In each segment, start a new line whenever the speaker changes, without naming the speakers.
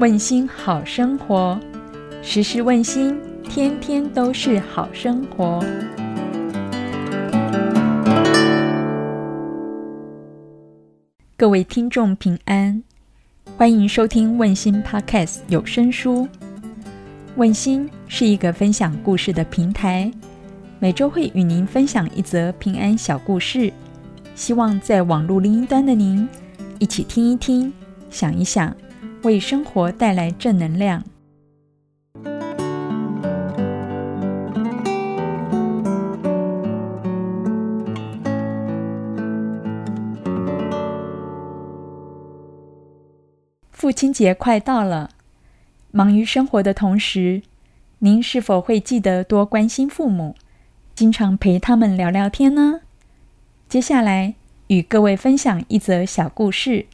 问心好生活，时时问心，天天都是好生活。各位听众平安，欢迎收听问心 Podcast 有声书。问心是一个分享故事的平台，每周会与您分享一则平安小故事，希望在网络另一端的您一起听一听，想一想，为生活带来正能量。父亲节快到了，忙于生活的同时，您是否会记得多关心父母，经常陪他们聊聊天呢？接下来与各位分享一则小故事。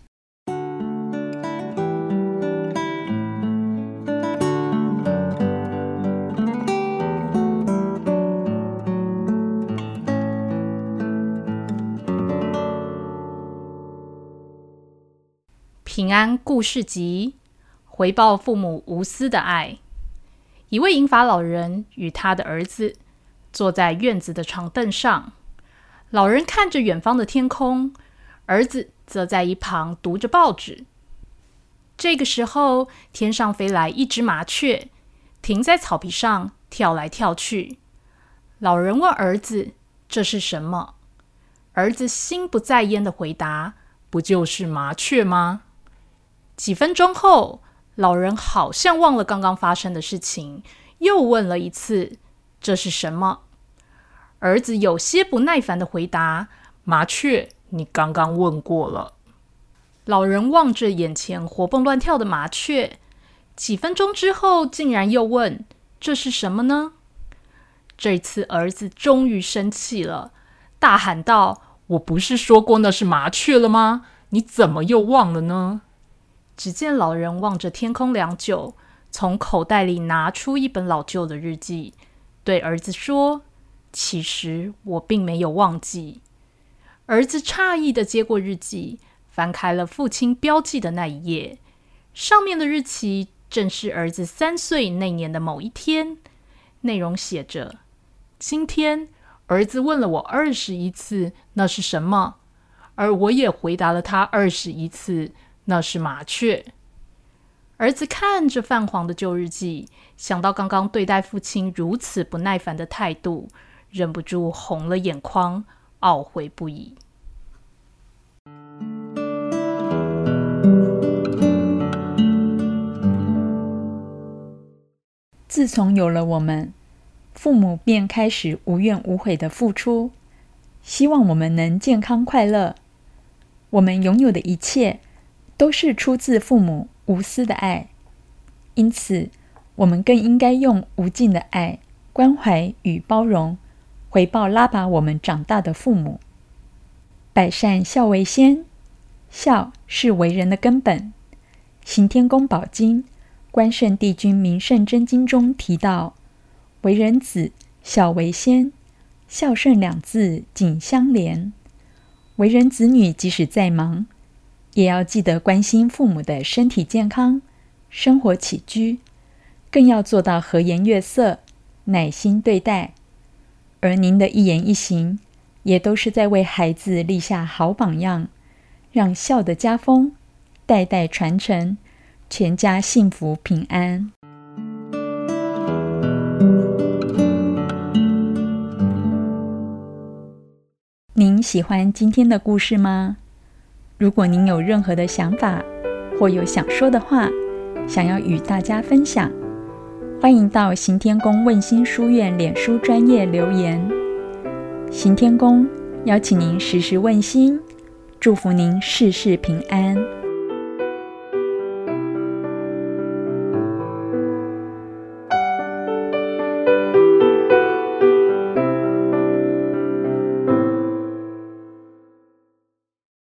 平安故事集：回报父母无私的爱。一位银发老人与他的儿子坐在院子的长凳上，老人看着远方的天空，儿子则在一旁读着报纸。这个时候，天上飞来一只麻雀，停在草皮上跳来跳去。老人问儿子：“这是什么？”儿子心不在焉的回答：“不就是麻雀吗？”几分钟后，老人好像忘了刚刚发生的事情，又问了一次：“这是什么？”儿子有些不耐烦的回答：“麻雀，你刚刚问过了。”老人望着眼前活蹦乱跳的麻雀，几分钟之后，竟然又问：“这是什么呢？”这次儿子终于生气了，大喊道：“我不是说过那是麻雀了吗？你怎么又忘了呢？”只见老人望着天空良久，从口袋里拿出一本老旧的日记，对儿子说：“其实我并没有忘记。”儿子诧异的接过日记，翻开了父亲标记的那一页，上面的日期正是儿子三岁那年的某一天。内容写着：“今天儿子问了我二十一次那是什么，而我也回答了他二十一次。”那是麻雀。儿子看着泛黄的旧日记，想到刚刚对待父亲如此不耐烦的态度，忍不住红了眼眶，懊悔不已。
自从有了我们，父母便开始无怨无悔的付出，希望我们能健康快乐。我们拥有的一切。都是出自父母无私的爱，因此我们更应该用无尽的爱、关怀与包容回报拉拔我们长大的父母。百善孝为先，孝是为人的根本。《行天宫宝经·关圣帝君名圣真经》中提到：“为人子，孝为先，孝顺两字紧相连。为人子女，即使再忙。”也要记得关心父母的身体健康、生活起居，更要做到和颜悦色、耐心对待。而您的一言一行，也都是在为孩子立下好榜样，让孝的家风代代传承，全家幸福平安。您喜欢今天的故事吗？如果您有任何的想法，或有想说的话，想要与大家分享，欢迎到行天宫问心书院脸书专业留言。行天宫邀请您时时问心，祝福您事事平安。